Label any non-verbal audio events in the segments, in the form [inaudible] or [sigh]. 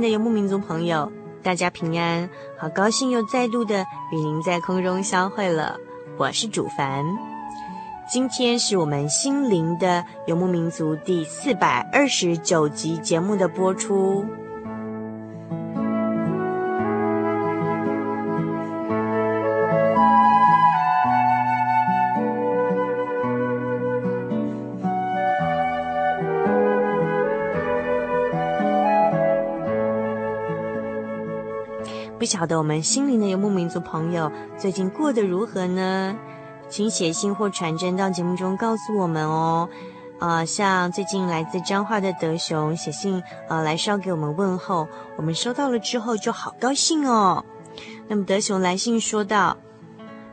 的游牧民族朋友，大家平安，好高兴又再度的与您在空中相会了。我是主凡，今天是我们心灵的游牧民族第四百二十九集节目的播出。晓得我们心灵的游牧民族朋友最近过得如何呢？请写信或传真到节目中告诉我们哦。啊、像最近来自彰化的德雄写信，呃，来捎给我们问候，我们收到了之后就好高兴哦。那么德雄来信说道：“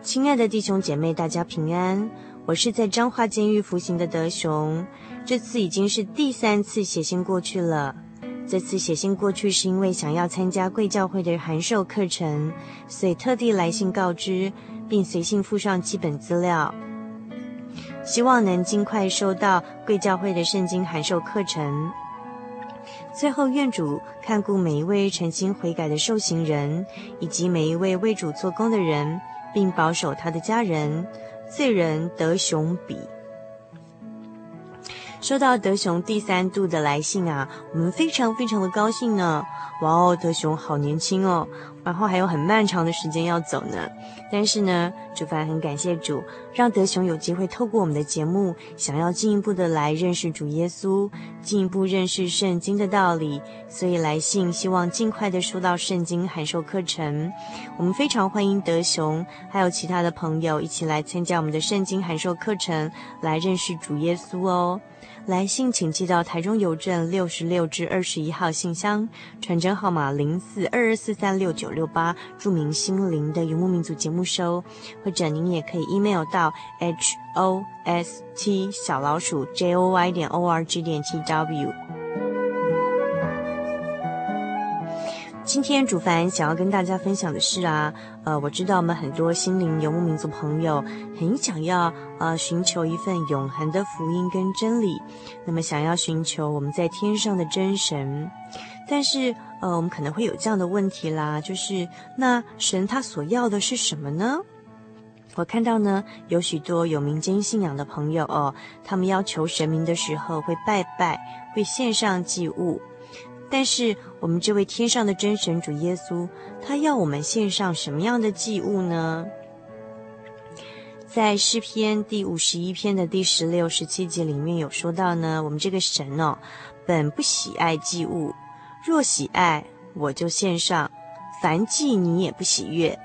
亲爱的弟兄姐妹，大家平安，我是在彰化监狱服刑的德雄，这次已经是第三次写信过去了。”这次写信过去是因为想要参加贵教会的函授课程，所以特地来信告知，并随信附上基本资料，希望能尽快收到贵教会的圣经函授课程。最后，愿主看顾每一位诚心悔改的受刑人，以及每一位为主做工的人，并保守他的家人。罪人德雄笔。收到德雄第三度的来信啊，我们非常非常的高兴呢！哇哦，德雄好年轻哦，然后还有很漫长的时间要走呢。但是呢，主凡很感谢主，让德雄有机会透过我们的节目，想要进一步的来认识主耶稣，进一步认识圣经的道理，所以来信希望尽快的收到圣经函授课程。我们非常欢迎德雄还有其他的朋友一起来参加我们的圣经函授课程，来认识主耶稣哦。来信请寄到台中邮政六十六至二十一号信箱，传真号码零四二二四三六九六八，著名“心灵的游牧民族”节目收，或者您也可以 email 到 h o s t 小老鼠 j o y 点 o r g 点 t w。今天主凡想要跟大家分享的是啊，呃，我知道我们很多心灵游牧民族朋友很想要呃寻求一份永恒的福音跟真理，那么想要寻求我们在天上的真神，但是呃我们可能会有这样的问题啦，就是那神他所要的是什么呢？我看到呢有许多有民间信仰的朋友哦，他们要求神明的时候会拜拜，会献上祭物。但是我们这位天上的真神主耶稣，他要我们献上什么样的祭物呢？在诗篇第五十一篇的第十六、十七节里面有说到呢，我们这个神哦，本不喜爱祭物，若喜爱，我就献上；凡祭你也不喜悦。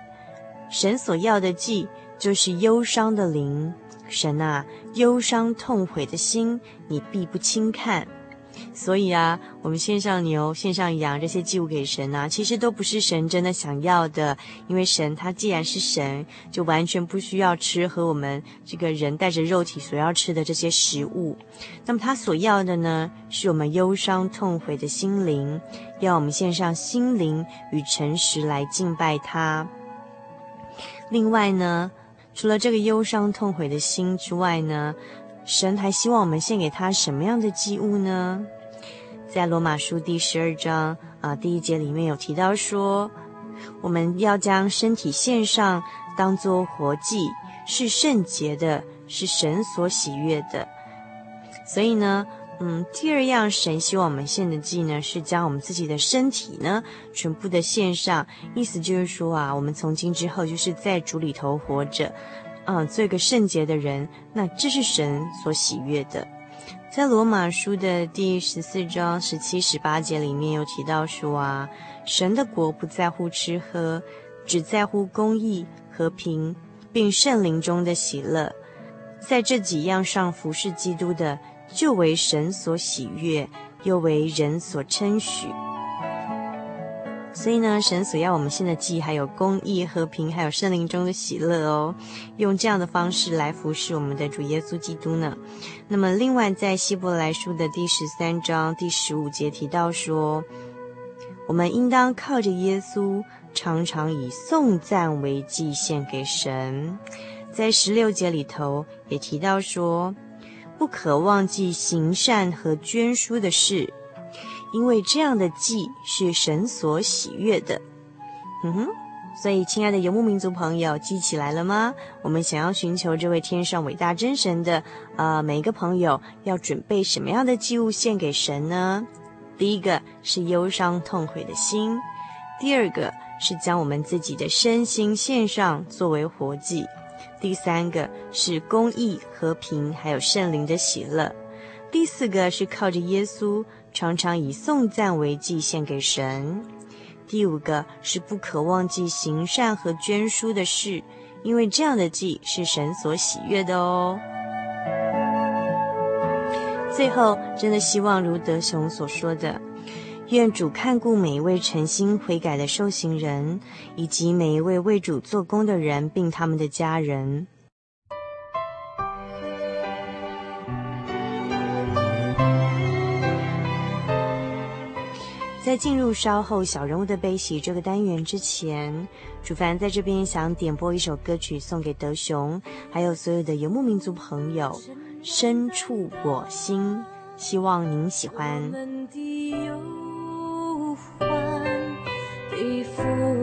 神所要的祭，就是忧伤的灵。神啊，忧伤痛悔的心，你必不轻看。所以啊，我们献上牛、献上羊这些祭物给神啊，其实都不是神真的想要的。因为神他既然是神，就完全不需要吃和我们这个人带着肉体所要吃的这些食物。那么他所要的呢，是我们忧伤痛悔的心灵，要我们献上心灵与诚实来敬拜他。另外呢，除了这个忧伤痛悔的心之外呢，神还希望我们献给他什么样的祭物呢？在罗马书第十二章啊、第一节里面有提到说，我们要将身体献上，当作活祭，是圣洁的，是神所喜悦的。所以呢，嗯，第二样神希望我们献的祭呢，是将我们自己的身体呢全部的献上。意思就是说啊，我们从今之后就是在主里头活着。啊，做一个圣洁的人，那这是神所喜悦的。在罗马书的第十四章十七、十八节里面有提到说啊，神的国不在乎吃喝，只在乎公义、和平，并圣灵中的喜乐。在这几样上服侍基督的，就为神所喜悦，又为人所称许。所以呢，神所要我们献的祭，还有公义、和平，还有圣灵中的喜乐哦，用这样的方式来服侍我们的主耶稣基督呢。那么，另外在希伯来书的第十三章第十五节提到说，我们应当靠着耶稣，常常以颂赞为祭献给神。在十六节里头也提到说，不可忘记行善和捐书的事。因为这样的祭是神所喜悦的，嗯哼，所以亲爱的游牧民族朋友，记起来了吗？我们想要寻求这位天上伟大真神的，呃，每一个朋友要准备什么样的祭物献给神呢？第一个是忧伤痛悔的心，第二个是将我们自己的身心献上作为活祭，第三个是公义、和平，还有圣灵的喜乐，第四个是靠着耶稣。常常以颂赞为祭献给神。第五个是不可忘记行善和捐书的事，因为这样的祭是神所喜悦的哦。最后，真的希望如德雄所说的，愿主看顾每一位诚心悔改的受刑人，以及每一位为主做工的人，并他们的家人。在进入稍后小人物的悲喜这个单元之前，楚凡在这边想点播一首歌曲送给德雄，还有所有的游牧民族朋友，《深处我心》，希望您喜欢。我们的忧，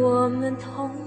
我们。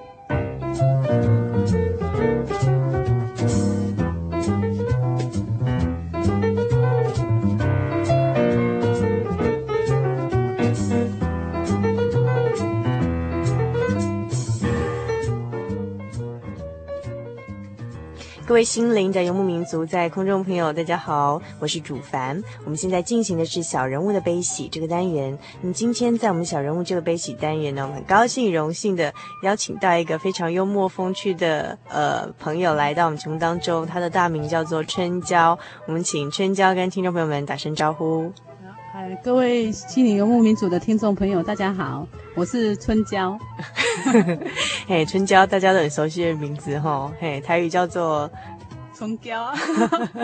心灵的游牧民族，在空中朋友，大家好，我是主凡。我们现在进行的是小人物的悲喜这个单元。那么今天在我们小人物这个悲喜单元呢，我们很高兴、荣幸的邀请到一个非常幽默风趣的呃朋友来到我们节目当中。他的大名叫做春娇。我们请春娇跟听众朋友们打声招呼。嗨，各位心理游牧民族的听众朋友，大家好，我是春娇。[laughs] 嘿，春娇，大家都很熟悉的名字哈。嘿，台语叫做春娇。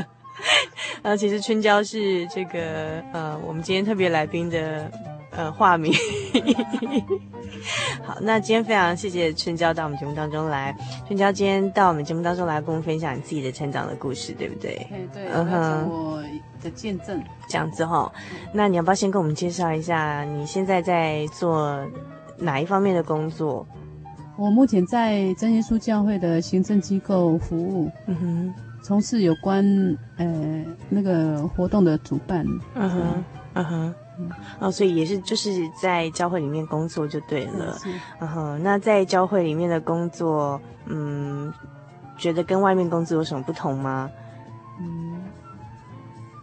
[laughs] 呃，其实春娇是这个呃，我们今天特别来宾的呃化名。[laughs] 好，那今天非常谢谢春娇到我们节目当中来。春娇今天到我们节目当中来，跟我们分享你自己的成长的故事，对不对？对对，嗯哼，我的见证这样子哈。那你要不要先跟我们介绍一下你现在在做哪一方面的工作？我目前在真耶稣教会的行政机构服务，嗯哼，从事有关呃那个活动的主办，嗯哼，嗯哼。哦，所以也是就是在教会里面工作就对了，嗯哼。那在教会里面的工作，嗯，觉得跟外面工作有什么不同吗？嗯，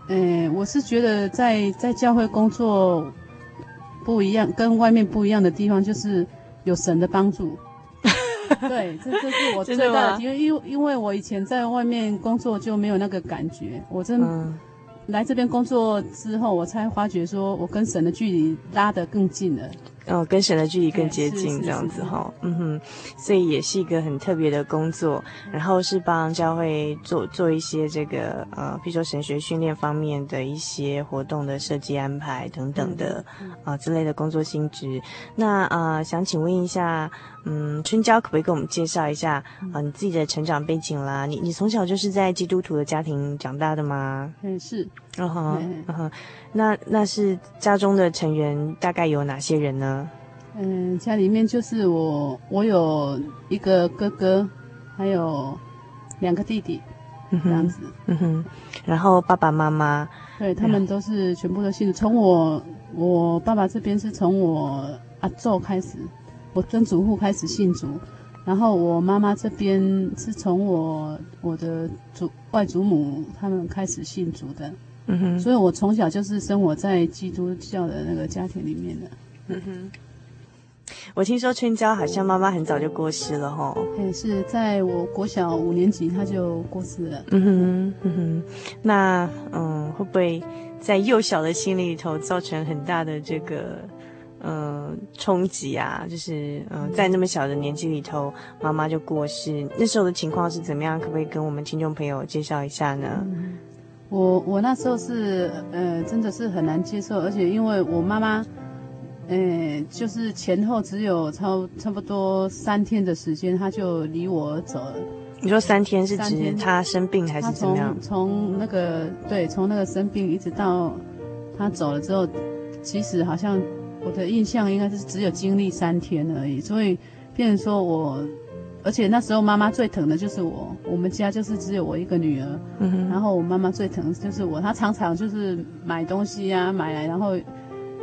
诶，我是觉得在在教会工作不一样，跟外面不一样的地方就是有神的帮助。[laughs] 对，这这是我最大的因为，因为因为我以前在外面工作就没有那个感觉，我真。嗯来这边工作之后，我才发觉说，我跟神的距离拉得更近了。哦，跟神的距离更接近，这样子哈，嗯哼，所以也是一个很特别的工作。然后是帮教会做做一些这个呃，比如说神学训练方面的一些活动的设计安排等等的啊、呃、之类的工作性质。那啊、呃，想请问一下，嗯，春娇可不可以给我们介绍一下啊、呃、你自己的成长背景啦？你你从小就是在基督徒的家庭长大的吗？嗯，是。嗯哼，嗯哼，那那是家中的成员大概有哪些人呢？嗯，家里面就是我，我有一个哥哥，还有两个弟弟，这样子。嗯哼，然后爸爸妈妈，对，他们都是全部都信主。从我我爸爸这边是从我阿祖开始，我曾祖父开始信主，然后我妈妈这边是从我我的祖外祖母他们开始信主的。嗯哼，所以我从小就是生活在基督教的那个家庭里面的。嗯哼，我听说春娇好像妈妈很早就过世了哈。也，是在我国小五年级，她就过世了。嗯哼，嗯哼，那嗯，会不会在幼小的心里头造成很大的这个嗯冲击啊？就是嗯，在那么小的年纪里头，妈妈就过世，那时候的情况是怎么样？可不可以跟我们听众朋友介绍一下呢？嗯我我那时候是呃，真的是很难接受，而且因为我妈妈，呃，就是前后只有差差不多三天的时间，他就离我走了。你说三天是指他生病还是怎么样？从从那个对，从那个生病一直到他走了之后，其实好像我的印象应该是只有经历三天而已，所以变成说我。而且那时候妈妈最疼的就是我，我们家就是只有我一个女儿，嗯哼，然后我妈妈最疼的就是我，她常常就是买东西呀、啊、买来，然后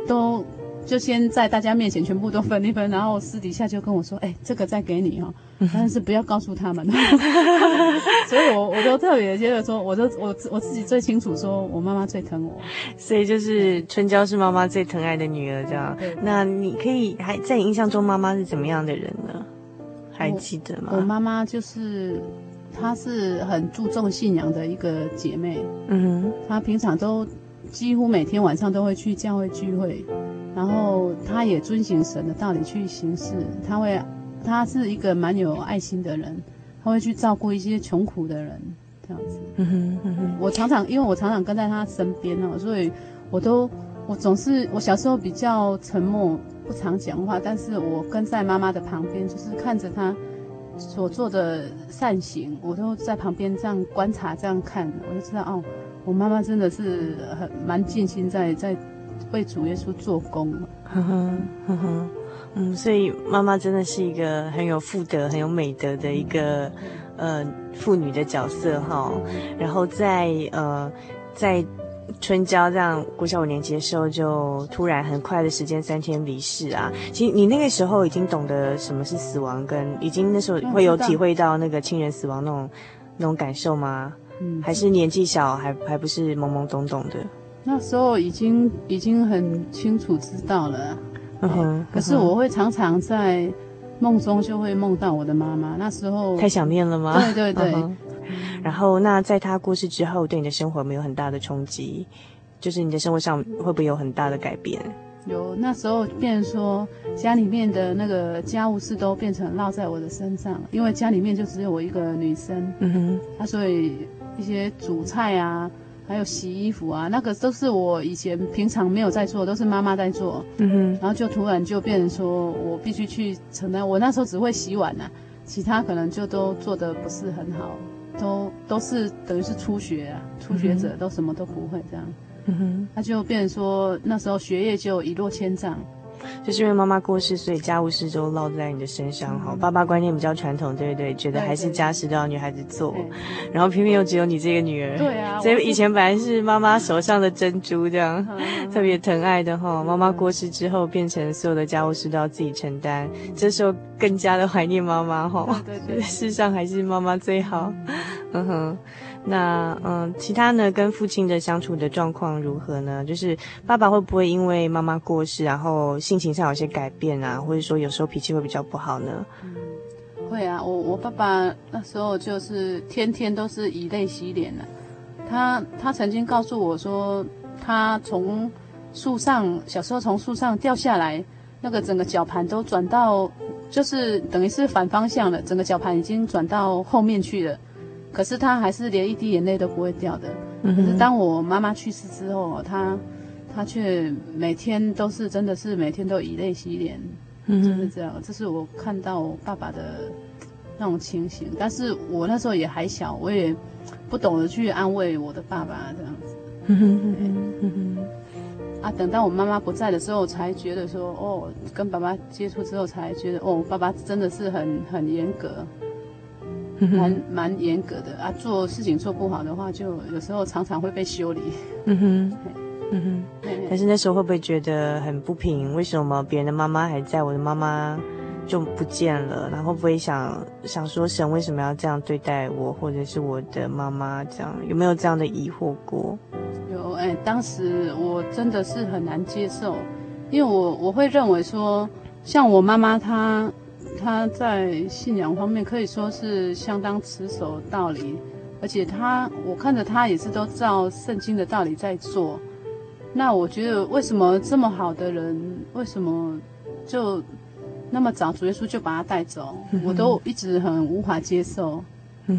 都就先在大家面前全部都分一分，然后私底下就跟我说，哎、欸，这个再给你哈，但是不要告诉他们。[laughs] 所以我我都特别觉得说，我都我我自己最清楚，说我妈妈最疼我。所以就是春娇是妈妈最疼爱的女儿，这样。那你可以还在你印象中，妈妈是怎么样的人呢？还记得吗？我妈妈就是，她是很注重信仰的一个姐妹。嗯哼，她平常都几乎每天晚上都会去教会聚会，然后他也遵循神的道理去行事。他会，他是一个蛮有爱心的人，他会去照顾一些穷苦的人，这样子。嗯哼，嗯哼，我常常因为我常常跟在他身边哦，所以我都我总是我小时候比较沉默，不常讲话，但是我跟在妈妈的旁边，就是看着他所做的善行，我都在旁边这样观察，这样看，我就知道哦，我妈妈真的是很蛮尽心在在为主耶稣做工。呵呵呵呵，嗯，所以妈妈真的是一个很有妇德、很有美德的一个呃妇女的角色哈。然后在呃在。春娇这样国小五年级的时候，就突然很快的时间三天离世啊！其实你那个时候已经懂得什么是死亡，跟已经那时候会有体会到那个亲人死亡那种那种感受吗？嗯，还是年纪小，还还不是懵懵懂懂的？那时候已经已经很清楚知道了。嗯哼。可是我会常常在梦中就会梦到我的妈妈，那时候太想念了吗？对对对。嗯然后，那在她过世之后，对你的生活有没有很大的冲击？就是你的生活上会不会有很大的改变？有，那时候变说家里面的那个家务事都变成落在我的身上，因为家里面就只有我一个女生。嗯哼，啊，所以一些煮菜啊，还有洗衣服啊，那个都是我以前平常没有在做，都是妈妈在做。嗯哼，然后就突然就变成说我必须去承担。我那时候只会洗碗啊，其他可能就都做的不是很好。都都是等于是初学啊，初学者都什么都不会这样，嗯哼，他就变成说那时候学业就一落千丈，就是因为妈妈过世，所以家务事就落在你的身上哈。爸爸观念比较传统，对不对？觉得还是家事都要女孩子做，然后偏偏又只有你这个女儿，对啊，所以以前本来是妈妈手上的珍珠这样，特别疼爱的哈。妈妈过世之后，变成所有的家务事都要自己承担，这时候更加的怀念妈妈哈。对对，[laughs] 世上还是妈妈最好。嗯哼，那嗯，其他呢？跟父亲的相处的状况如何呢？就是爸爸会不会因为妈妈过世，然后性情上有些改变啊，或者说有时候脾气会比较不好呢？嗯，会啊，我我爸爸那时候就是天天都是以泪洗脸的。他他曾经告诉我说，他从树上小时候从树上掉下来，那个整个脚盘都转到，就是等于是反方向了，整个脚盘已经转到后面去了。可是他还是连一滴眼泪都不会掉的。可是当我妈妈去世之后，他他却每天都是真的是每天都以泪洗脸，就是这样。这是我看到我爸爸的那种情形。但是我那时候也还小，我也不懂得去安慰我的爸爸这样子。啊，等到我妈妈不在的时候，才觉得说，哦，跟爸爸接触之后，才觉得，哦，爸爸真的是很很严格。蛮蛮严格的啊，做事情做不好的话，就有时候常常会被修理。嗯哼，嗯哼。但是那时候会不会觉得很不平？为什么别人的妈妈还在，我的妈妈就不见了？然后会不会想想说，神为什么要这样对待我，或者是我的妈妈这样？有没有这样的疑惑过？有哎，当时我真的是很难接受，因为我我会认为说，像我妈妈她。他在信仰方面可以说是相当持守道理，而且他我看着他也是都照圣经的道理在做。那我觉得为什么这么好的人，为什么就那么早主耶稣就把他带走？我都一直很无法接受。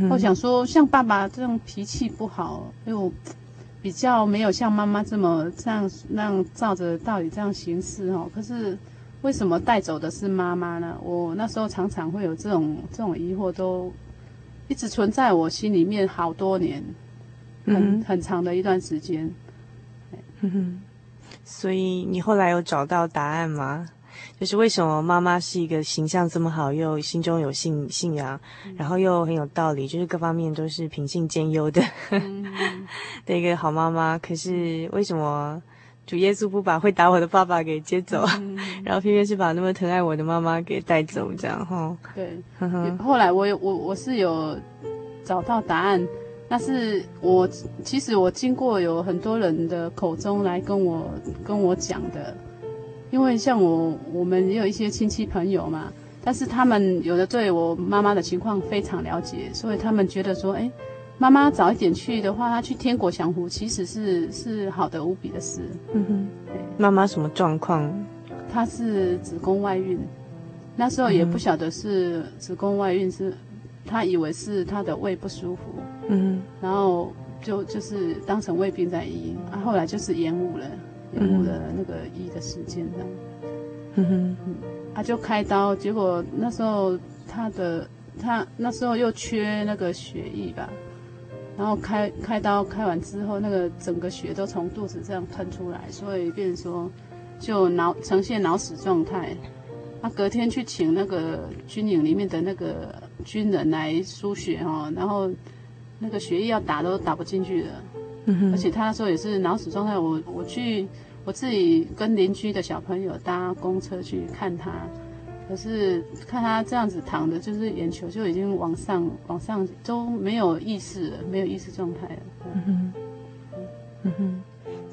我想说，像爸爸这种脾气不好，又比较没有像妈妈这么这样那样照着道理这样行事哦。可是。为什么带走的是妈妈呢？我那时候常常会有这种这种疑惑，都一直存在我心里面好多年，很、嗯、很长的一段时间。嗯哼，所以你后来有找到答案吗？就是为什么妈妈是一个形象这么好，又心中有信信仰，然后又很有道理，就是各方面都是品性兼优的、嗯、[laughs] 的一个好妈妈。可是为什么？主耶稣不把会打我的爸爸给接走，嗯、[laughs] 然后偏偏是把那么疼爱我的妈妈给带走，这样哈。对，后来我有我我是有找到答案，但是我其实我经过有很多人的口中来跟我跟我讲的，因为像我我们也有一些亲戚朋友嘛，但是他们有的对我妈妈的情况非常了解，所以他们觉得说，哎。妈妈早一点去的话，她去天国享福，其实是是好的无比的事。嗯哼，妈妈什么状况？她是子宫外孕，那时候也不晓得是子宫外孕，是她以为是她的胃不舒服。嗯哼，然后就就是当成胃病在医，啊，后来就是延误了，延误了那个医的时间这样。嗯哼，嗯，他就开刀，结果那时候她的他那时候又缺那个血液吧，然后开开刀开完之后，那个整个血都从肚子这样喷出来，所以变成说就脑呈现脑死状态。他隔天去请那个军营里面的那个军人来输血哈，然后那个血液要打都打不进去了，嗯，而且他那时候也是脑死状态。我我去我自己跟邻居的小朋友搭公车去看他，可是看他这样子躺的，就是眼球就已经往上往上都没有意识了，没有意识状态了。嗯哼，嗯哼，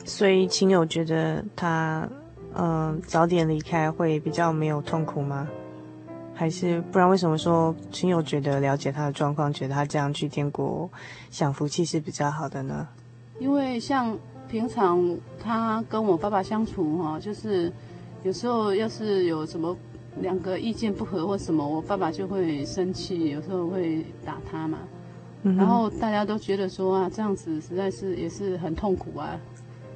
所以亲友觉得他。嗯、呃，早点离开会比较没有痛苦吗？还是不然？为什么说亲友觉得了解他的状况，觉得他这样去天国享福气是比较好的呢？因为像平常他跟我爸爸相处哈，就是有时候要是有什么两个意见不合或什么，我爸爸就会生气，有时候会打他嘛。嗯、然后大家都觉得说啊，这样子实在是也是很痛苦啊。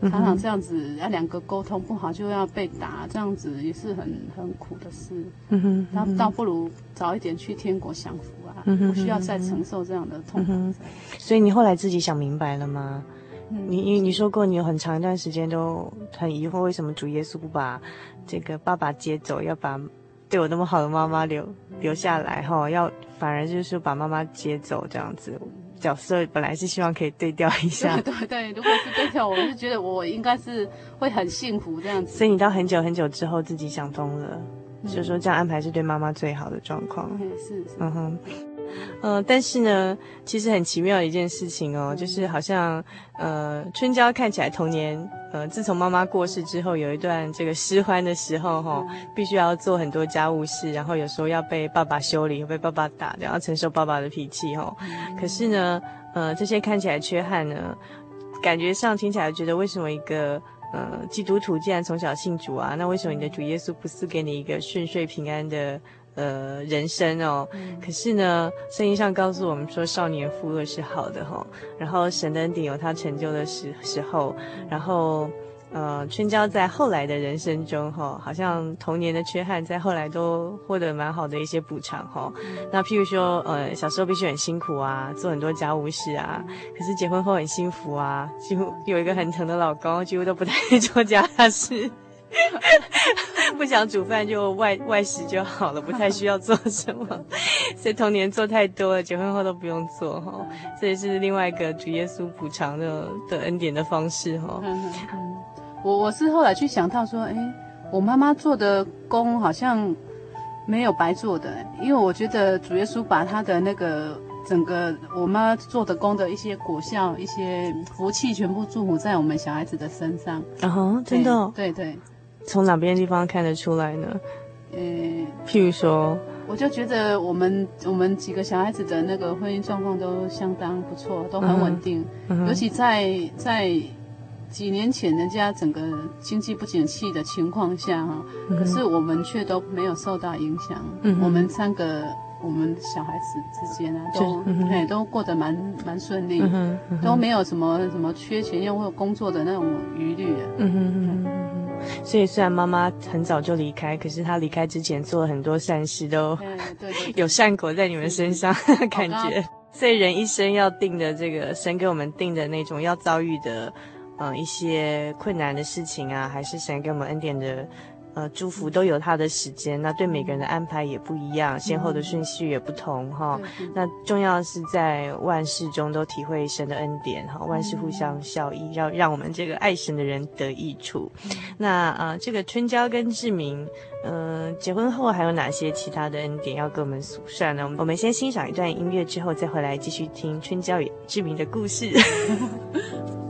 常常这样子，啊，两个沟通不好就要被打，这样子也是很很苦的事。嗯哼，那倒不如早一点去天国享福啊，嗯，不需要再承受这样的痛苦。嗯。所以你后来自己想明白了吗？嗯，你你你说过，你有很长一段时间都很疑惑，为什么主耶稣不把这个爸爸接走，要把对我那么好的妈妈留留下来？哈，要反而就是把妈妈接走这样子。角色本来是希望可以对调一下，对对对，如果是对调，我是觉得我应该是会很幸福这样子。所以你到很久很久之后自己想通了，嗯、就是说这样安排是对妈妈最好的状况。嗯，是是，嗯哼。呃，但是呢，其实很奇妙的一件事情哦，就是好像呃，春娇看起来童年呃，自从妈妈过世之后，有一段这个失欢的时候哈、哦，必须要做很多家务事，然后有时候要被爸爸修理，被爸爸打，然后承受爸爸的脾气哈、哦。可是呢，呃，这些看起来缺憾呢，感觉上听起来觉得为什么一个呃基督徒既然从小信主啊，那为什么你的主耶稣不赐给你一个顺遂平安的？呃，人生哦，嗯、可是呢，圣经上告诉我们说，少年负轭是好的哈、哦。然后神的恩典有他成就的时时候，然后呃，春娇在后来的人生中哈、哦，好像童年的缺憾在后来都获得蛮好的一些补偿哈、那譬如说，呃，小时候必须很辛苦啊，做很多家务事啊，可是结婚后很幸福啊，几乎有一个很疼的老公，几乎都不太做家事。[laughs] 不想煮饭就外外食就好了，不太需要做什么。[laughs] 所以童年做太多了，结婚后都不用做哈。这也是另外一个主耶稣补偿的的恩典的方式哈。我我是后来去想到说，哎，我妈妈做的工好像没有白做的，因为我觉得主耶稣把他的那个整个我妈做的工的一些果效、一些福气，全部祝福在我们小孩子的身上。啊哈，真的哦？对对。从哪边地方看得出来呢？嗯，譬如说，我就觉得我们我们几个小孩子的那个婚姻状况都相当不错，都很稳定。Uh. 尤其在在几年前人家整个经济不景气的情况下哈，uh. 可是我们却都没有受到影响。Uh. 我们三个我们小孩子之间啊，都、uh. 哎都过得蛮蛮顺利，uh. 都没有什么什么缺钱又或工作的那种余虑。嗯哼。所以虽然妈妈很早就离开，可是她离开之前做了很多善事，都 [laughs] 有善果在你们身上，[laughs] 感觉。所以人一生要定的这个神给我们定的那种要遭遇的，嗯、呃，一些困难的事情啊，还是神给我们恩典的。呃，祝福都有他的时间，那对每个人的安排也不一样，先后的顺序也不同哈。那重要的是在万事中都体会神的恩典哈，万事互相效益，要让我们这个爱神的人得益处。那呃，这个春娇跟志明，嗯、呃，结婚后还有哪些其他的恩典要跟我们诉算呢？我们先欣赏一段音乐之后，再回来继续听春娇与志明的故事。[laughs]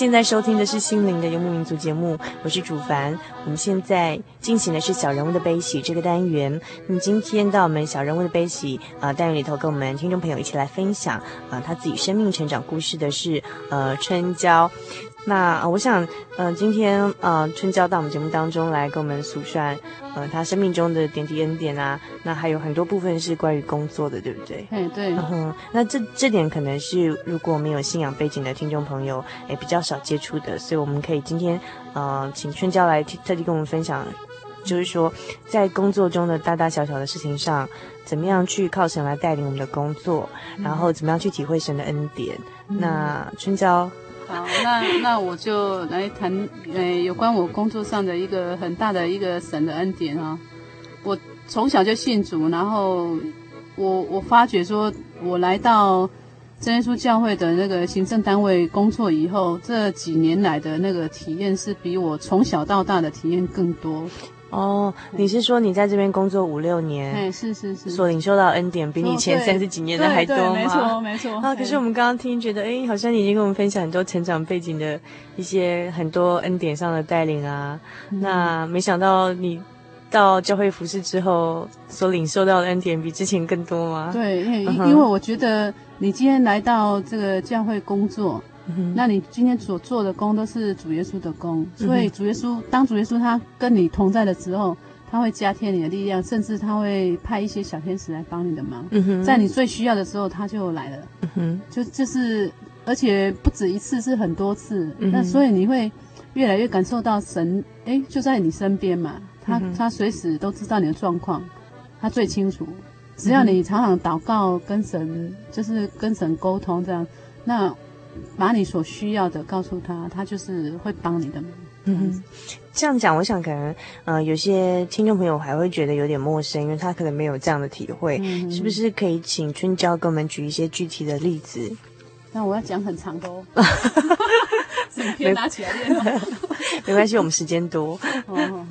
现在收听的是《心灵的游牧民族》节目，我是主凡。我们现在进行的是小人物的悲喜这个单元。那么今天到我们小人物的悲喜啊、呃、单元里头，跟我们听众朋友一起来分享啊、他自己生命成长故事的是呃春娇。那我想，呃，今天呃，春娇到我们节目当中来跟我们诉说，呃，她生命中的点滴恩典啊。那还有很多部分是关于工作的，对不对？哎，对。嗯哼，那这这点可能是如果没有信仰背景的听众朋友，哎，比较少接触的，所以我们可以今天，呃，请春娇来特地跟我们分享，就是说在工作中的大大小小的事情上，怎么样去靠神来带领我们的工作，然后怎么样去体会神的恩典。嗯、那春娇。好，那那我就来谈，呃，有关我工作上的一个很大的一个神的恩典啊。我从小就信主，然后我我发觉说，我来到真耶稣教会的那个行政单位工作以后，这几年来的那个体验是比我从小到大的体验更多。哦，你是说你在这边工作五六年？哎，是是是，所领受到恩典比你前三十几年的还多吗？没错没错。啊，可是我们刚刚听觉得，哎，好像你已经跟我们分享很多成长背景的一些很多恩典上的带领啊。嗯、那没想到你到教会服侍之后，所领受到的恩典比之前更多吗？对，因为、嗯、因为我觉得你今天来到这个教会工作。那你今天所做的工都是主耶稣的工，所以主耶稣当主耶稣他跟你同在的时候，他会加添你的力量，甚至他会派一些小天使来帮你的忙。在你最需要的时候，他就来了。就就是，而且不止一次，是很多次。那所以你会越来越感受到神，哎，就在你身边嘛。他他随时都知道你的状况，他最清楚。只要你常常祷告，跟神就是跟神沟通这样，那。把你所需要的告诉他，他就是会帮你的忙。嗯，这样讲，我想可能，呃，有些听众朋友还会觉得有点陌生，因为他可能没有这样的体会。嗯，是不是可以请春娇给我们举一些具体的例子？那我要讲很长的哦。[laughs] 整篇拿起来练。[laughs] 没关系，我们时间多。哦，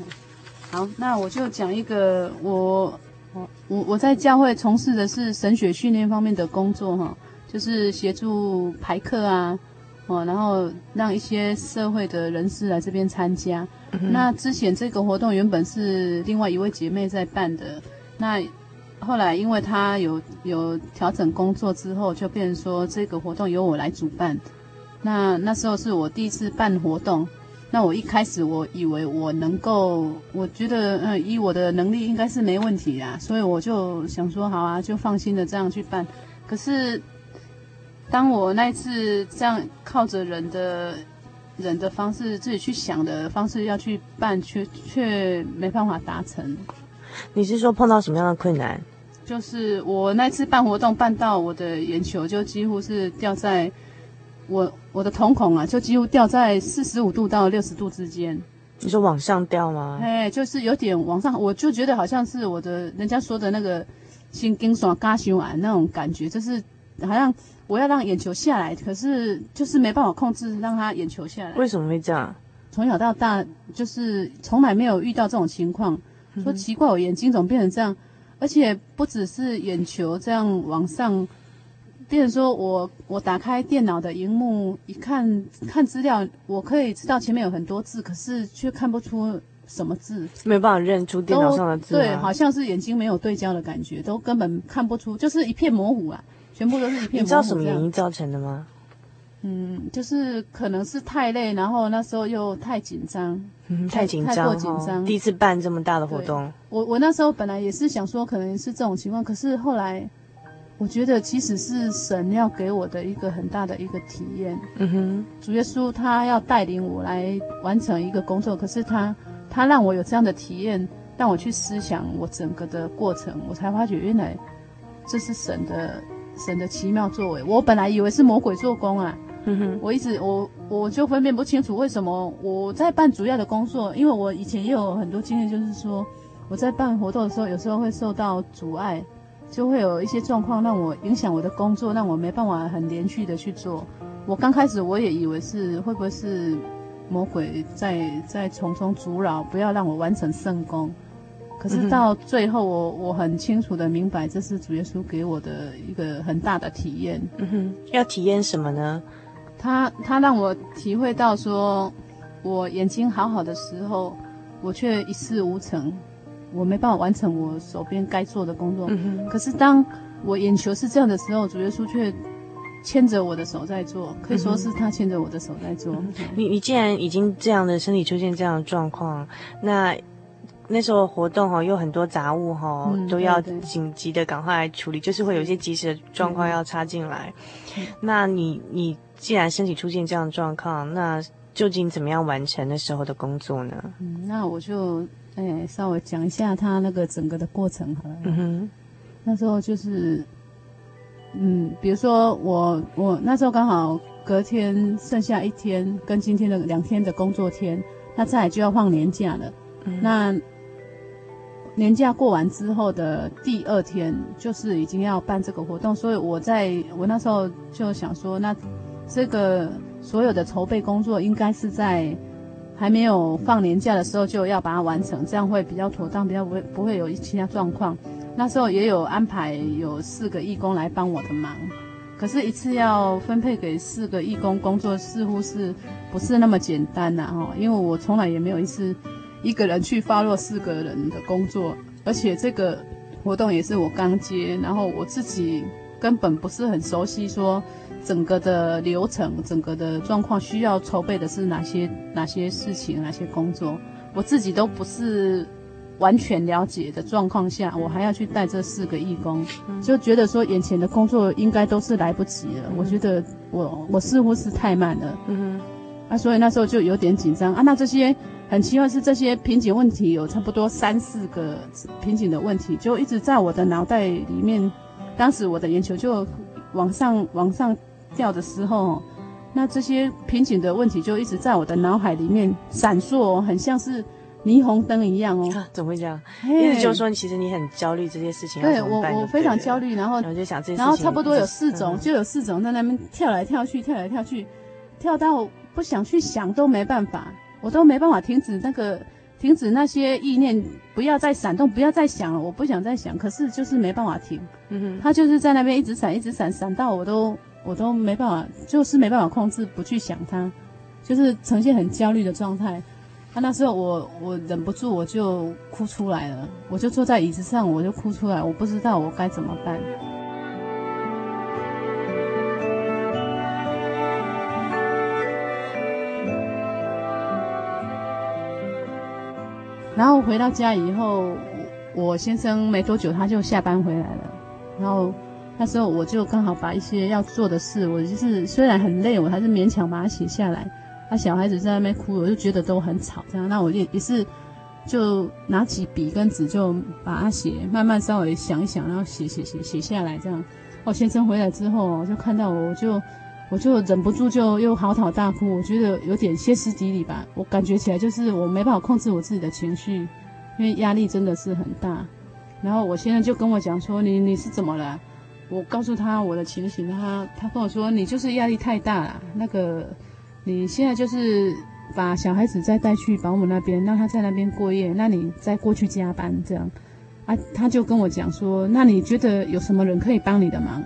好，那我就讲一个，我我我我在教会从事的是神学训练方面的工作哈。就是协助排课啊，哦，然后让一些社会的人士来这边参加。嗯。那之前这个活动原本是另外一位姐妹在办的，那后来因为她有有调整工作之后，就变成说这个活动由我来主办。那那时候是我第一次办活动，那我一开始我以为我能够，我觉得嗯，以我的能力应该是没问题啦，所以我就想说好啊，就放心的这样去办。可是。当我那一次这样靠着人的人的方式自己去想的方式要去办，却却没办法达成。你是说碰到什么样的困难？就是我那次办活动办到我的眼球就几乎是掉在我我的瞳孔啊，就几乎掉在四十五度到六十度之间。你说往上掉吗？哎，就是有点往上，我就觉得好像是我的人家说的那个心经爽嘎胸丸那种感觉，就是好像。我要让眼球下来，可是就是没办法控制让他眼球下来。为什么会这样？从小到大就是从来没有遇到这种情况。嗯、说奇怪，我眼睛怎么变成这样？而且不只是眼球这样往上，变成说我我打开电脑的荧幕一看看资料，我可以知道前面有很多字，可是却看不出什么字，没有办法认出电脑上的字。对，好像是眼睛没有对焦的感觉，都根本看不出，就是一片模糊啊。全部都是一片。你知道什么原因造成的吗？嗯，就是可能是太累，然后那时候又太紧张，嗯，太紧张，太过紧张。第一次办这么大的活动，我我那时候本来也是想说可能是这种情况，可是后来我觉得其实是神要给我的一个很大的一个体验。嗯哼，主耶稣他要带领我来完成一个工作，可是他他让我有这样的体验，让我去思想我整个的过程，我才发觉原来这是神的。神的奇妙作为，我本来以为是魔鬼做工啊，我一直我我就分辨不清楚为什么我在办主要的工作，因为我以前也有很多经验，就是说我在办活动的时候，有时候会受到阻碍，就会有一些状况让我影响我的工作，让我没办法很连续的去做。我刚开始我也以为是会不会是魔鬼在在从中阻扰，不要让我完成圣工。可是到最后我，我、嗯、我很清楚的明白，这是主耶稣给我的一个很大的体验。嗯哼，要体验什么呢？他他让我体会到说，我眼睛好好的时候，我却一事无成，我没办法完成我手边该做的工作。嗯、可是当我眼球是这样的时候，主耶稣却牵着我的手在做，可以说是他牵着我的手在做。嗯、你你既然已经这样的身体出现这样的状况，那。那时候活动哈，有很多杂物哈，都要紧急的赶快来处理，嗯、就是会有一些及时的状况要插进来。嗯、那你你既然身体出现这样的状况，那究竟怎么样完成那时候的工作呢？嗯，那我就诶、欸、稍微讲一下他那个整个的过程好了。嗯哼，那时候就是，嗯，比如说我我那时候刚好隔天剩下一天跟今天的两天的工作天，那再来就要放年假了。嗯、那年假过完之后的第二天，就是已经要办这个活动，所以我在我那时候就想说，那这个所有的筹备工作应该是在还没有放年假的时候就要把它完成，这样会比较妥当，比较不会不会有其他状况。那时候也有安排有四个义工来帮我的忙，可是，一次要分配给四个义工工作，似乎是不是那么简单呐？哈，因为我从来也没有一次。一个人去发落四个人的工作，而且这个活动也是我刚接，然后我自己根本不是很熟悉，说整个的流程、整个的状况需要筹备的是哪些哪些事情、哪些工作，我自己都不是完全了解的状况下，我还要去带这四个义工，就觉得说眼前的工作应该都是来不及了。我觉得我我似乎是太慢了，嗯哼，啊，所以那时候就有点紧张啊。那这些。很奇怪是这些瓶颈问题有差不多三四个瓶颈的问题，就一直在我的脑袋里面。当时我的眼球就往上往上掉的时候，那这些瓶颈的问题就一直在我的脑海里面闪烁，很像是霓虹灯一样哦。怎么会这样？意思就是说，其实你很焦虑这些事情。对我，我非常焦虑，然后然后就想这些，然后差不多有四种，就有四种在那边跳来跳去，跳来跳去，跳到不想去想都没办法。我都没办法停止那个，停止那些意念，不要再闪动，不要再想了，我不想再想，可是就是没办法停。嗯哼，他就是在那边一直闪，一直闪，闪到我都我都没办法，就是没办法控制，不去想他，就是呈现很焦虑的状态。啊，那时候我我忍不住我就哭出来了，我就坐在椅子上，我就哭出来，我不知道我该怎么办。然后回到家以后，我先生没多久他就下班回来了。然后那时候我就刚好把一些要做的事，我就是虽然很累，我还是勉强把它写下来。那，小孩子在那边哭，我就觉得都很吵，这样。那我也也是就拿起笔跟纸就把它写，慢慢稍微想一想，然后写写写写下来，这样。我先生回来之后，就看到我，我就。我就忍不住就又嚎啕大哭，我觉得有点歇斯底里吧。我感觉起来就是我没办法控制我自己的情绪，因为压力真的是很大。然后我现在就跟我讲说：“你你是怎么了？”我告诉他我的情形，他他跟我说：“你就是压力太大了。那个你现在就是把小孩子再带去保姆那边，让他在那边过夜，那你再过去加班这样。”啊，他就跟我讲说：“那你觉得有什么人可以帮你的忙？”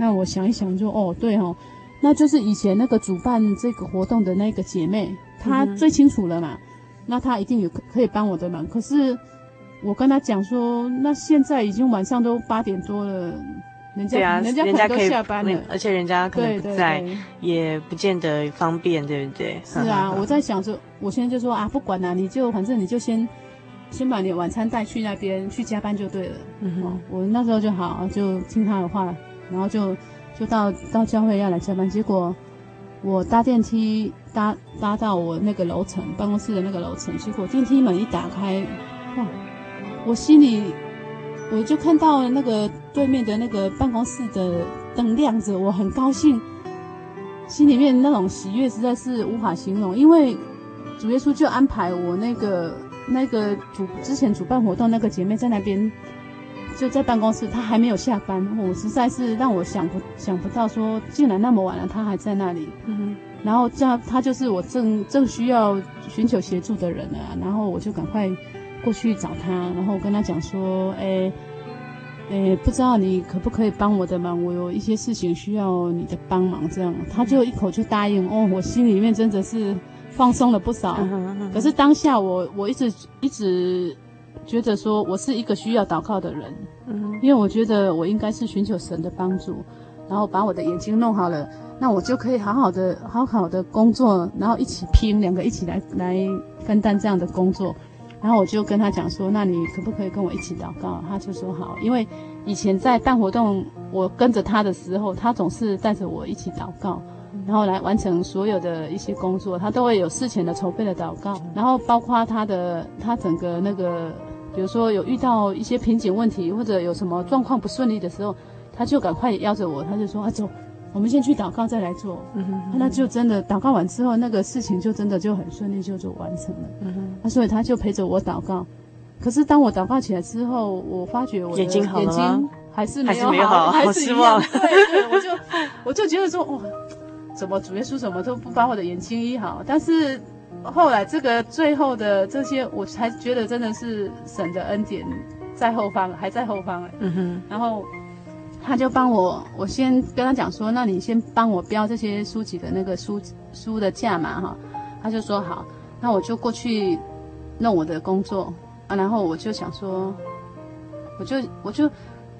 那我想一想就，就哦，对哦，那就是以前那个主办这个活动的那个姐妹，她最清楚了嘛。嗯、那她一定有可以帮我的忙。可是我跟她讲说，那现在已经晚上都八点多了，人家、啊、人家可能都下班了，而且人家可能不在，对对对，也不见得方便，对不对？是啊，我在想着，我现在就说啊，不管了，你就反正你就先先把你晚餐带去那边去加班就对了。嗯哼，我那时候就好，就听她的话。然后就就到到教会要来加班，结果我搭电梯搭搭到我那个楼层办公室的那个楼层，结果电梯门一打开，哇！我心里我就看到那个对面的那个办公室的灯亮着，我很高兴，心里面那种喜悦实在是无法形容，因为主耶稣就安排我那个那个主之前主办活动那个姐妹在那边。就在办公室，他还没有下班，我实在是让我想不想不到，说竟然那么晚了，他还在那里。嗯。然后这样，他就是我正正需要寻求协助的人啊。然后我就赶快过去找他，然后我跟他讲说，哎，诶，不知道你可不可以帮我的忙？我有一些事情需要你的帮忙。”这样，他就一口就答应。哦，我心里面真的是放松了不少。可是当下我我一直一直觉得说，我是一个需要祷告的人。嗯因为我觉得我应该是寻求神的帮助，然后把我的眼睛弄好了，那我就可以好好的好好的工作，然后一起拼，两个一起来来分担这样的工作。然后我就跟他讲说，那你可不可以跟我一起祷告？他就说好，因为以前在办活动，我跟着他的时候，他总是带着我一起祷告，然后来完成所有的一些工作，他都会有事前的筹备的祷告，然后包括他的他整个那个，比如说有遇到一些瓶颈问题或者有什么状况不顺利的时候，他就赶快邀着我，他就说啊走。我们先去祷告，再来做。嗯哼，那就真的祷告完之后，那个事情就真的就很顺利，就就完成了。嗯哼，那所以他就陪着我祷告。可是当我祷告起来之后，我发觉我的眼睛还是没有好，还是 [laughs] 一样。对对，我就我就觉得说，哇，怎么主耶稣什么都不把我的眼睛医好？但是后来这个最后的这些，我才觉得真的是神的恩典在后方，还在后方。嗯哼，然后。他就帮我，我先跟他讲说，那你先帮我标这些书籍的那个书书的价嘛哈。他就说好，那我就过去弄我的工作啊。然后我就想说，我就我就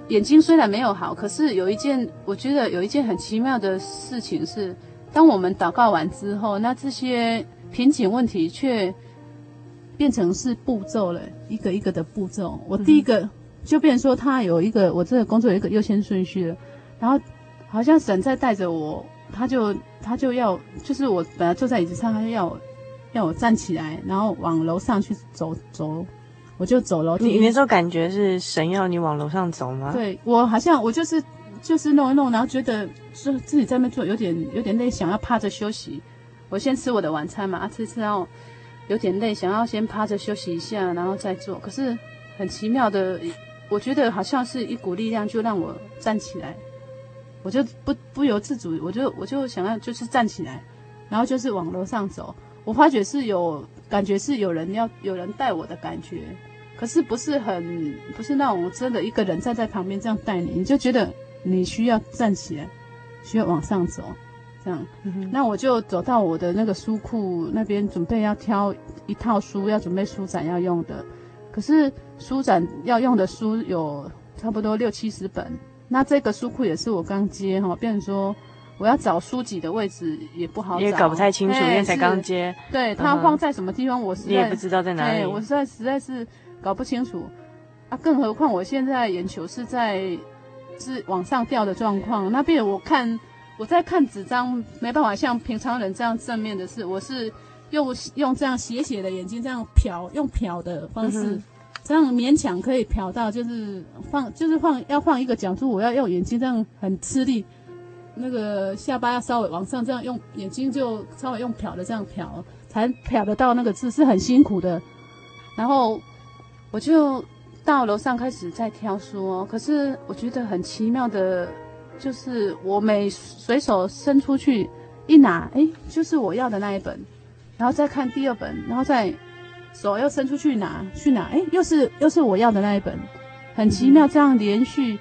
眼睛虽然没有好，可是有一件我觉得有一件很奇妙的事情是，当我们祷告完之后，那这些瓶颈问题却变成是步骤了，一个一个的步骤。我第一个。嗯就变成说，他有一个我这个工作有一个优先顺序了，然后好像神在带着我，他就他就要，就是我本来坐在椅子上，他就要我要我站起来，然后往楼上去走走，我就走楼梯。你那时候感觉是神要你往楼上走吗？对，我好像我就是就是弄一弄，然后觉得是自己在那做有点有点累，想要趴着休息。我先吃我的晚餐嘛，啊，吃吃然后有点累，想要先趴着休息一下，然后再做。可是很奇妙的。我觉得好像是一股力量，就让我站起来，我就不不由自主，我就我就想要就是站起来，然后就是往楼上走。我发觉是有感觉，是有人要有人带我的感觉，可是不是很不是那种真的一个人站在旁边这样带你，你就觉得你需要站起来，需要往上走，这样。嗯、那我就走到我的那个书库那边，准备要挑一套书，要准备书展要用的。可是书展要用的书有差不多六七十本，那这个书库也是我刚接哈，变成说我要找书籍的位置也不好找，也搞不太清楚，因为才刚接。对，它放在什么地方，我实在也不知道在哪里，我实在实在是搞不清楚啊！更何况我现在眼球是在是往上掉的状况，那边我看我在看纸张，没办法像平常人这样正面的是，我是。用用这样斜斜的眼睛这样瞟，用瞟的方式，嗯、这样勉强可以瞟到，就是放就是放要放一个角度，我要用眼睛这样很吃力，那个下巴要稍微往上，这样用眼睛就稍微用瞟的这样瞟，才瞟得到那个字，是很辛苦的。然后我就到楼上开始在挑书哦，可是我觉得很奇妙的，就是我每随手伸出去一拿，哎，就是我要的那一本。然后再看第二本，然后再手又伸出去拿去拿，哎，又是又是我要的那一本，很奇妙，这样连续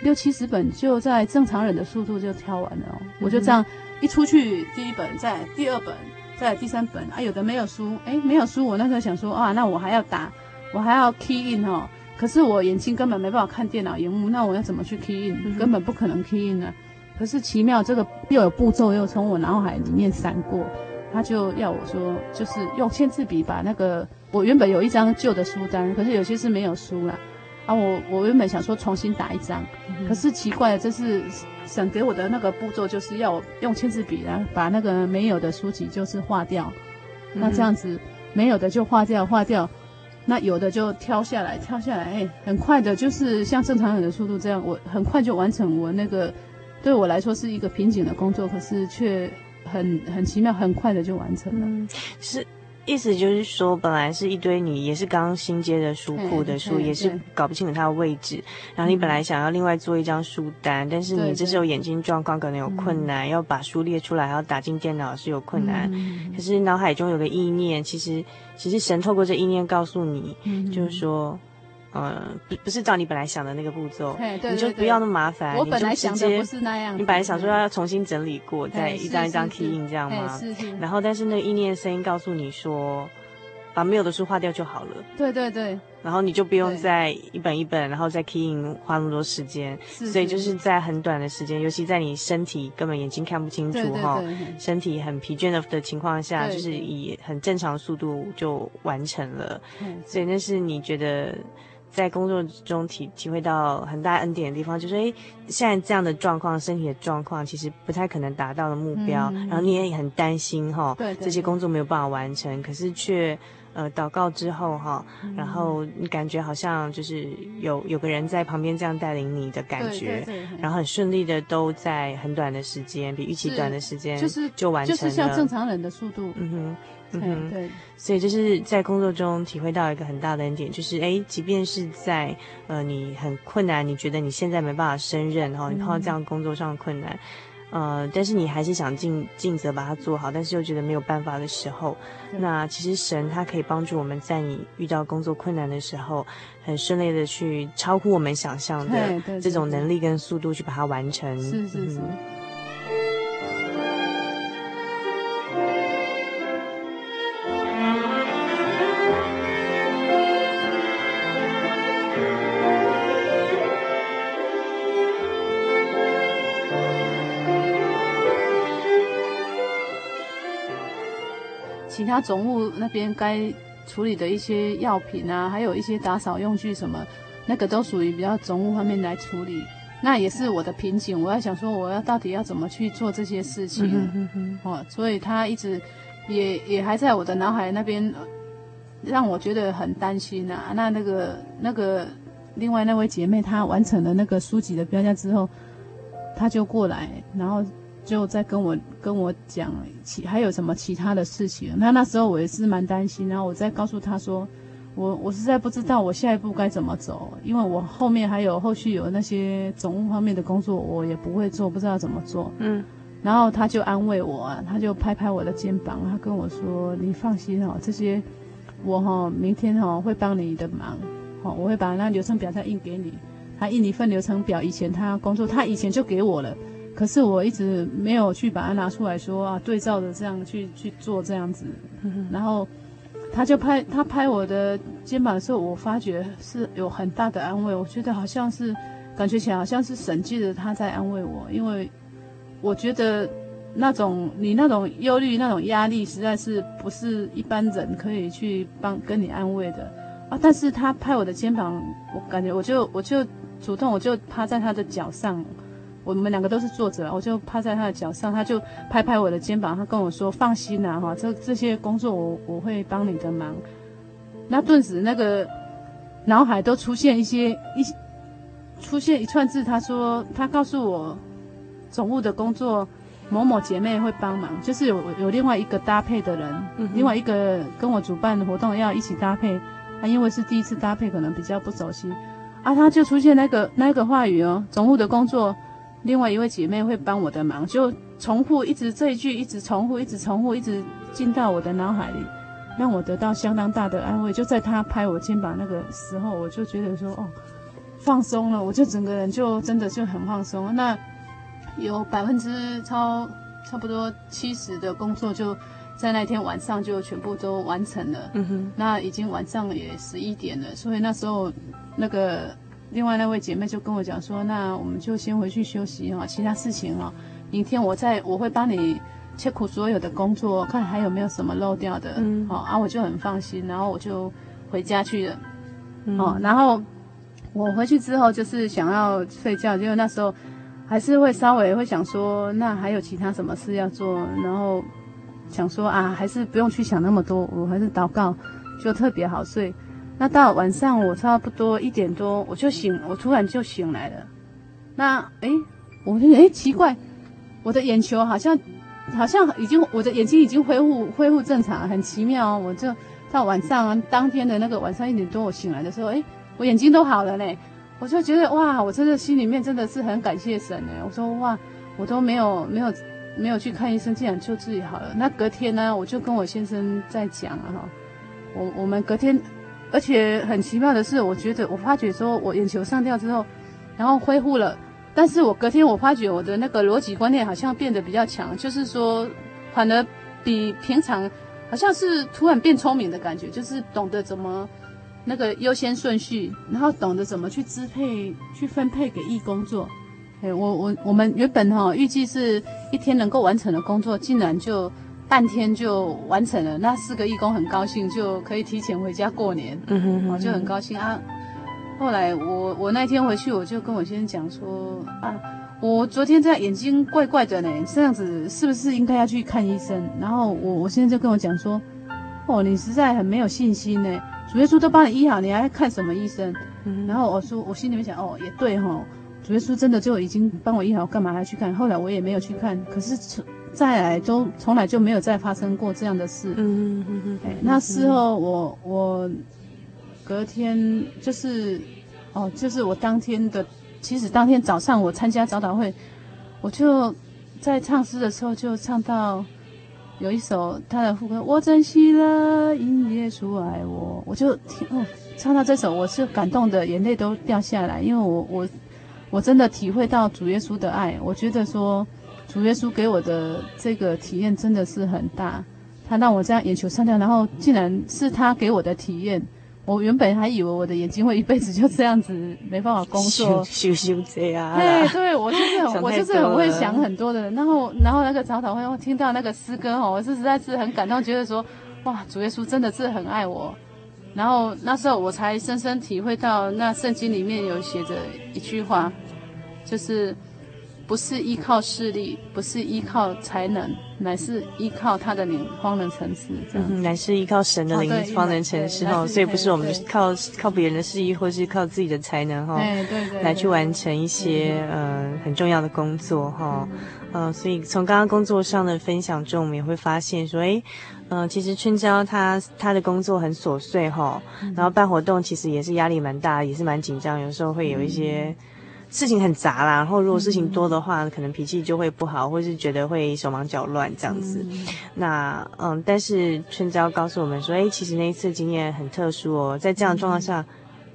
六七十本就在正常人的速度就挑完了哦。嗯、我就这样一出去，第一本，再第二本，再第三本，啊，有的没有书，哎，没有书，我那时候想说啊，那我还要打，我还要 key in 哦，可是我眼睛根本没办法看电脑荧幕，那我要怎么去 key in？、嗯、根本不可能 key in 呢。可是奇妙，这个又有步骤，又从我脑海里面闪过。他就要我说，就是用签字笔把那个我原本有一张旧的书单，可是有些是没有书了啊。我我原本想说重新打一张，嗯、可是奇怪的，这是想给我的那个步骤，就是要我用签字笔然后把那个没有的书籍就是划掉。嗯、那这样子没有的就划掉，划掉，那有的就挑下来，挑下来，哎，很快的，就是像正常人的速度这样，我很快就完成我那个对我来说是一个瓶颈的工作，可是却。很很奇妙，很快的就完成了。是，意思就是说，本来是一堆你也是刚新接的书库的书，也是搞不清楚它的位置。然后你本来想要另外做一张书单，但是你这时候眼睛状况可能有困难，要把书列出来，还要打进电脑是有困难。可是脑海中有个意念，其实其实神透过这意念告诉你，就是说。呃，不不是照你本来想的那个步骤，对对对，你就不要那么麻烦。我本来想的不是那样，你本来想说要重新整理过，再一张一张 key in 这样吗？是是。然后，但是那个意念声音告诉你说，把没有的书划掉就好了。对对对。然后你就不用再一本一本，然后再 key in 花那么多时间。所以就是在很短的时间，尤其在你身体根本眼睛看不清楚哈，身体很疲倦的的情况下，就是以很正常的速度就完成了。所以那是你觉得。在工作中体体会到很大恩典的地方，就是诶，现在这样的状况，身体的状况其实不太可能达到的目标，嗯、然后你也很担心哈，对，这些工作没有办法完成，可是却呃祷告之后哈，然后你感觉好像就是有有个人在旁边这样带领你的感觉，然后很顺利的都在很短的时间，比预期短的时间就是就完成了，就是像正常人的速度，嗯哼。嗯哼，对，所以就是在工作中体会到一个很大的恩典，就是哎，即便是在呃你很困难，你觉得你现在没办法胜任哈，你碰到这样工作上的困难，呃，但是你还是想尽尽责把它做好，但是又觉得没有办法的时候，那其实神他可以帮助我们在你遇到工作困难的时候，很顺利的去超乎我们想象的这种能力跟速度去把它完成。是是是。他总务那边该处理的一些药品啊，还有一些打扫用具什么，那个都属于比较总务方面来处理。那也是我的瓶颈，我要想说，我要到底要怎么去做这些事情？嗯哼哼哦，所以他一直也也还在我的脑海那边，让我觉得很担心啊。那那个那个另外那位姐妹，她完成了那个书籍的标价之后，她就过来，然后。就在跟我跟我讲其还有什么其他的事情，那那时候我也是蛮担心，然后我再告诉他说，我我实在不知道我下一步该怎么走，因为我后面还有后续有那些总务方面的工作，我也不会做，不知道怎么做。嗯，然后他就安慰我，他就拍拍我的肩膀，他跟我说：“你放心哦，这些我哈明天哈会帮你的忙，好，我会把那流程表再印给你，他印一份流程表，以前他工作他以前就给我了。”可是我一直没有去把它拿出来说啊，对照着这样去去做这样子，然后他就拍他拍我的肩膀的时候，我发觉是有很大的安慰，我觉得好像是感觉起来好像是神借着他在安慰我，因为我觉得那种你那种忧虑那种压力实在是不是一般人可以去帮跟你安慰的啊，但是他拍我的肩膀，我感觉我就我就主动我就趴在他的脚上。我们两个都是坐着，我就趴在他的脚上，他就拍拍我的肩膀，他跟我说：“放心呐，哈，这这些工作我我会帮你的忙。”那顿时那个脑海都出现一些一出现一串字，他说他告诉我总务的工作某某姐妹会帮忙，就是有有另外一个搭配的人，嗯、另外一个跟我主办的活动要一起搭配，他因为是第一次搭配，可能比较不熟悉啊，他就出现那个那个话语哦，总务的工作。另外一位姐妹会帮我的忙，就重复一直这一句，一直重复，一直重复，一直进到我的脑海里，让我得到相当大的安慰。就在她拍我肩膀那个时候，我就觉得说，哦，放松了，我就整个人就真的就很放松。那有百分之超差不多七十的工作就在那天晚上就全部都完成了。嗯哼，那已经晚上也十一点了，所以那时候那个。另外那位姐妹就跟我讲说，那我们就先回去休息哈，其他事情哈，明天我再我会帮你切苦所有的工作，看还有没有什么漏掉的，嗯，好啊，我就很放心，然后我就回家去了，哦、嗯，然后我回去之后就是想要睡觉，因为那时候还是会稍微会想说，那还有其他什么事要做，然后想说啊，还是不用去想那么多，我还是祷告就特别好睡。那到晚上我差不多一点多我就醒，我突然就醒来了。那诶，我就诶奇怪，我的眼球好像好像已经我的眼睛已经恢复恢复正常，很奇妙哦。我就到晚上当天的那个晚上一点多我醒来的时候，诶，我眼睛都好了呢。我就觉得哇，我真的心里面真的是很感谢神呢。我说哇，我都没有没有没有去看医生，竟然就自己好了。那隔天呢，我就跟我先生在讲了哈，我我们隔天。而且很奇妙的是，我觉得我发觉说我眼球上吊之后，然后恢复了，但是我隔天我发觉我的那个逻辑观念好像变得比较强，就是说反而比平常好像是突然变聪明的感觉，就是懂得怎么那个优先顺序，然后懂得怎么去支配、去分配给义工作。哎，我我我们原本哈、哦、预计是一天能够完成的工作，竟然就。半天就完成了，那四个义工很高兴，就可以提前回家过年，嗯哼，哼，我就很高兴啊。后来我我那天回去，我就跟我先生讲说啊，我昨天这样眼睛怪怪的呢，这样子是不是应该要去看医生？然后我我先生就跟我讲说，哦，你实在很没有信心呢，主耶稣都帮你医好，你还看什么医生？嗯，然后我说我心里面想，哦，也对哈、哦，主耶稣真的就已经帮我医好，干嘛还去看？后来我也没有去看，可是。再来都从来就没有再发生过这样的事。嗯嗯嗯嗯。那事后我我隔天就是哦，就是我当天的，其实当天早上我参加早祷会，我就在唱诗的时候就唱到有一首他的副歌，我珍惜了因耶稣爱我，我就听哦，唱到这首我是感动的眼泪都掉下来，因为我我我真的体会到主耶稣的爱，我觉得说。主耶稣给我的这个体验真的是很大，他让我这样眼球上吊，然后竟然是他给我的体验。我原本还以为我的眼睛会一辈子就这样子没办法工作，修修这样。对对，我就是很我就是很会想很多的人。然后然后那个早祷会，我听到那个诗歌哦，我是实在是很感动，觉得说哇，主耶稣真的是很爱我。然后那时候我才深深体会到，那圣经里面有写着一句话，就是。不是依靠势力，不是依靠才能，乃是依靠他的灵方能成事。这样、嗯，乃是依靠神的灵方能成事哈。所以不是我们靠靠别人的势力，或是靠自己的才能哈，对对对，来去完成一些嗯、呃、很重要的工作哈。嗯、呃，所以从刚刚工作上的分享中，我们也会发现说，诶，嗯、呃，其实春娇她她的工作很琐碎哈，然后办活动其实也是压力蛮大，也是蛮紧张，有时候会有一些。事情很杂啦，然后如果事情多的话，嗯、可能脾气就会不好，或是觉得会手忙脚乱这样子。嗯那嗯，但是春娇告诉我们说，哎，其实那一次经验很特殊哦，在这样的状况下，嗯、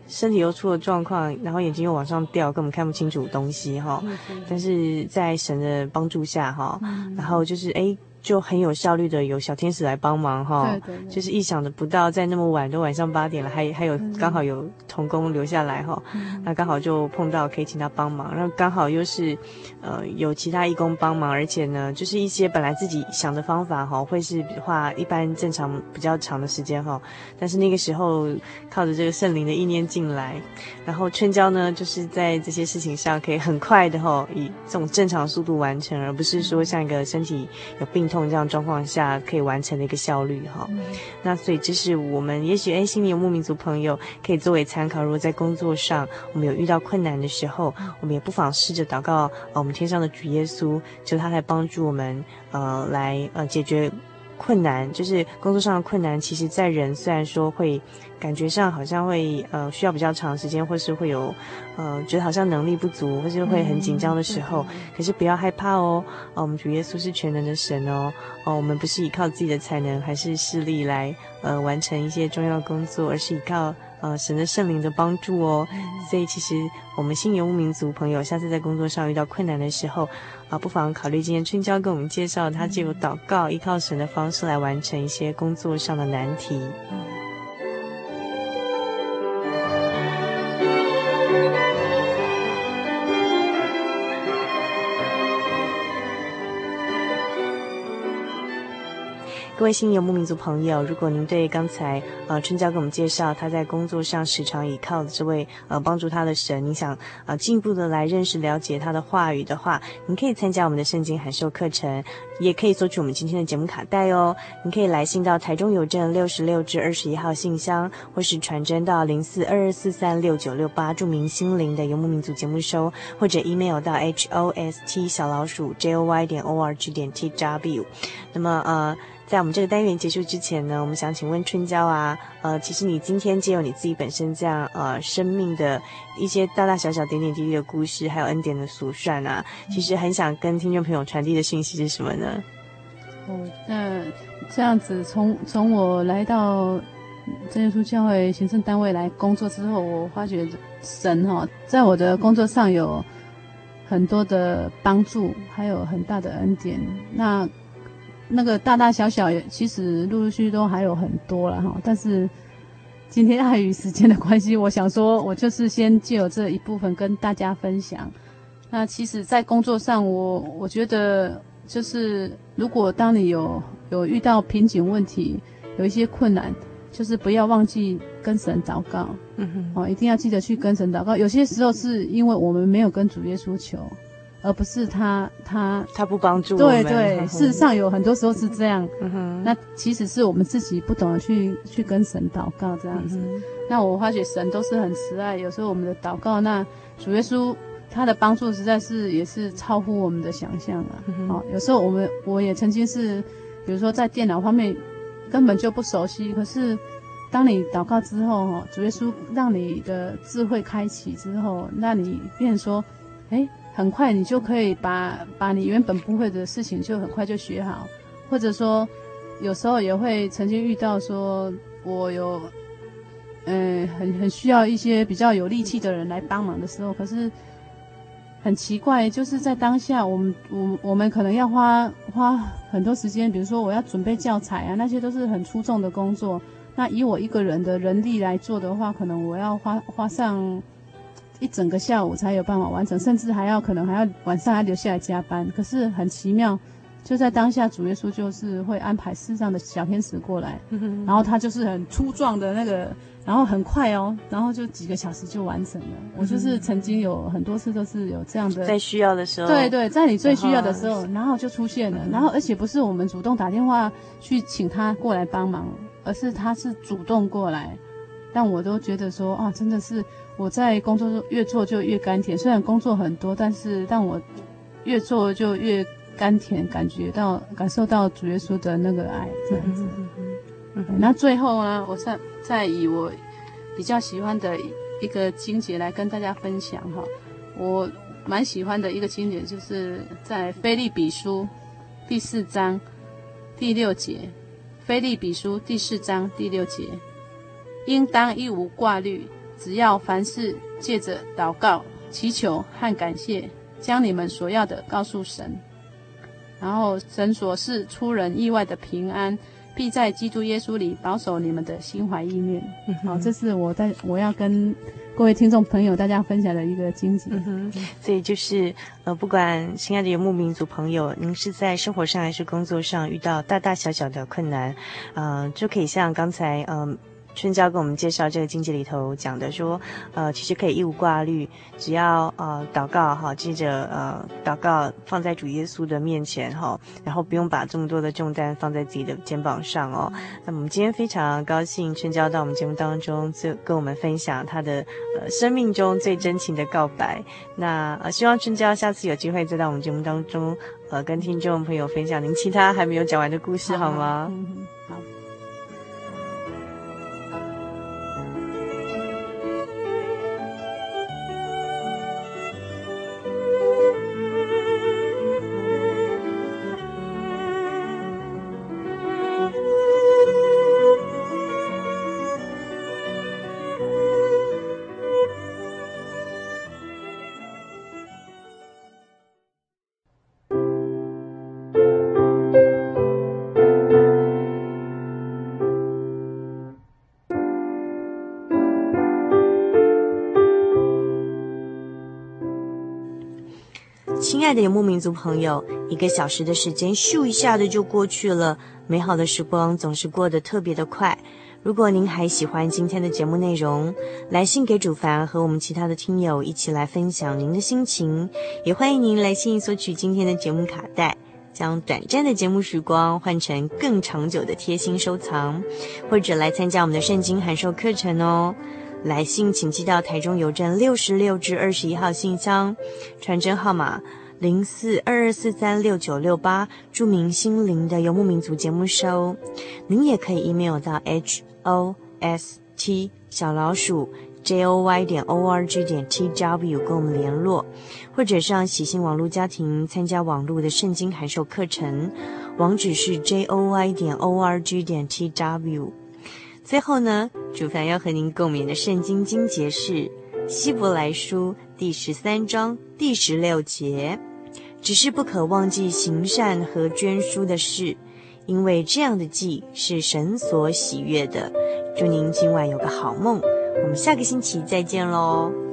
身体又出了状况，然后眼睛又往上掉，根本看不清楚东西哈。嗯、但是在神的帮助下哈，嗯、然后就是哎。就很有效率的有小天使来帮忙哈，对对对，就是意想的不到，在那么晚都晚上八点了，还还有刚好有童工留下来哈，嗯、那刚好就碰到可以请他帮忙，然后刚好又是呃有其他义工帮忙，而且呢就是一些本来自己想的方法哈，会是花一般正常比较长的时间哈，但是那个时候靠着这个圣灵的意念进来，然后春娇呢就是在这些事情上可以很快的哈，以这种正常速度完成，而不是说像一个身体有病。这样状况下可以完成的一个效率哈，嗯、那所以这是我们也许哎，心里有牧民族朋友可以作为参考。如果在工作上我们有遇到困难的时候，我们也不妨试着祷告啊，我们天上的主耶稣，求他来帮助我们，呃，来呃解决。困难就是工作上的困难，其实，在人虽然说会感觉上好像会呃需要比较长时间，或是会有呃觉得好像能力不足，或是会很紧张的时候，嗯、可是不要害怕哦。哦，我们主耶稣是全能的神哦。哦，我们不是依靠自己的才能还是势力来呃完成一些重要的工作，而是依靠。呃，神的圣灵的帮助哦，所以其实我们新游牧民族朋友，下次在工作上遇到困难的时候，啊，不妨考虑今天春娇跟我们介绍，他借由祷告，依靠神的方式来完成一些工作上的难题。各位新游牧民族朋友，如果您对刚才呃春娇给我们介绍他在工作上时常倚靠的这位呃帮助他的神，您想呃进一步的来认识了解他的话语的话，您可以参加我们的圣经函授课程，也可以索取我们今天的节目卡带哦。您可以来信到台中邮政六十六至二十一号信箱，或是传真到零四二二四三六九六八，注明心灵的游牧民族节目收，或者 email 到 h o s t 小老鼠 j o y 点 o r g 点 t w。那么呃。在我们这个单元结束之前呢，我们想请问春娇啊，呃，其实你今天借由你自己本身这样呃生命的一些大大小小点点滴滴的故事，还有恩典的数算啊，其实很想跟听众朋友传递的信息是什么呢？哦，那这样子从从我来到真耶稣教会行政单位来工作之后，我发觉神哈，在我的工作上有很多的帮助，还有很大的恩典。那那个大大小小，其实陆陆续续都还有很多了哈。但是今天碍于时间的关系，我想说，我就是先借由这一部分跟大家分享。那其实，在工作上我，我我觉得就是，如果当你有有遇到瓶颈问题，有一些困难，就是不要忘记跟神祷告，嗯哼，哦，一定要记得去跟神祷告。有些时候是因为我们没有跟主耶稣求，而不是他他他不帮助我们。对对，嗯、事实上有很多时候是这样。嗯哼，那其实是我们自己不懂得去去跟神祷告这样子。嗯、那我发觉神都是很慈爱，有时候我们的祷告，那主耶稣他的帮助实在是也是超乎我们的想象啊。哦，有时候我们我也曾经是，比如说在电脑方面。根本就不熟悉，可是当你祷告之后，哈，主耶稣让你的智慧开启之后，那你变说，哎，很快你就可以把把你原本不会的事情就很快就学好，或者说有时候也会曾经遇到说，我有，嗯，很很需要一些比较有力气的人来帮忙的时候，可是。很奇怪，就是在当下，我们我我们可能要花花很多时间，比如说我要准备教材啊，那些都是很出众的工作。那以我一个人的人力来做的话，可能我要花花上一整个下午才有办法完成，甚至还要可能还要晚上还留下来加班。可是很奇妙，就在当下，主耶稣就是会安排世上的小天使过来，然后他就是很粗壮的那个。然后很快哦，然后就几个小时就完成了。嗯、我就是曾经有很多次都是有这样的，在需要的时候，对对，在你最需要的时候，然后，然后就出现了。嗯、然后而且不是我们主动打电话去请他过来帮忙，而是他是主动过来。但我都觉得说啊，真的是我在工作中越做就越甘甜。虽然工作很多，但是但我越做就越甘甜，感觉到感受到主耶稣的那个爱这样子。那最后呢，我再再以我比较喜欢的一个经节来跟大家分享哈。我蛮喜欢的一个经节，就是在腓立比书第四章第六节。腓立比书第四章第六节，应当一无挂虑，只要凡事借着祷告、祈求和感谢，将你们所要的告诉神，然后神所示出人意外的平安。必在基督耶稣里保守你们的心怀意念。嗯、好，这是我在我要跟各位听众朋友大家分享的一个经节。嗯哼，所以就是呃，不管亲爱的游牧民族朋友，您是在生活上还是工作上遇到大大小小的困难，呃，就可以像刚才嗯。呃春娇跟我们介绍这个经济里头讲的说，呃，其实可以一无挂虑，只要呃祷告哈，记着呃祷告放在主耶稣的面前哈，然后不用把这么多的重担放在自己的肩膀上哦。那么我们今天非常高兴春娇到我们节目当中，就跟我们分享她的呃生命中最真情的告白。那呃希望春娇下次有机会再到我们节目当中，呃跟听众朋友分享您其他还没有讲完的故事好吗？嗯的游牧民族朋友，一个小时的时间咻一下的就过去了，美好的时光总是过得特别的快。如果您还喜欢今天的节目内容，来信给主凡和我们其他的听友一起来分享您的心情，也欢迎您来信索取今天的节目卡带，将短暂的节目时光换成更长久的贴心收藏，或者来参加我们的圣经函授课程哦。来信请寄到台中邮政六十六至二十一号信箱，传真号码。零四二二四三六九六八，著名心灵的游牧民族节目收。您也可以 email 到 h o s t 小老鼠 j o y 点 o r g 点 t w 跟我们联络，或者上喜信网络家庭参加网络的圣经函授课程，网址是 j o y 点 o r g 点 t w。最后呢，主凡要和您共勉的圣经经节是《希伯来书》第十三章第十六节，只是不可忘记行善和捐书的事，因为这样的祭是神所喜悦的。祝您今晚有个好梦，我们下个星期再见喽。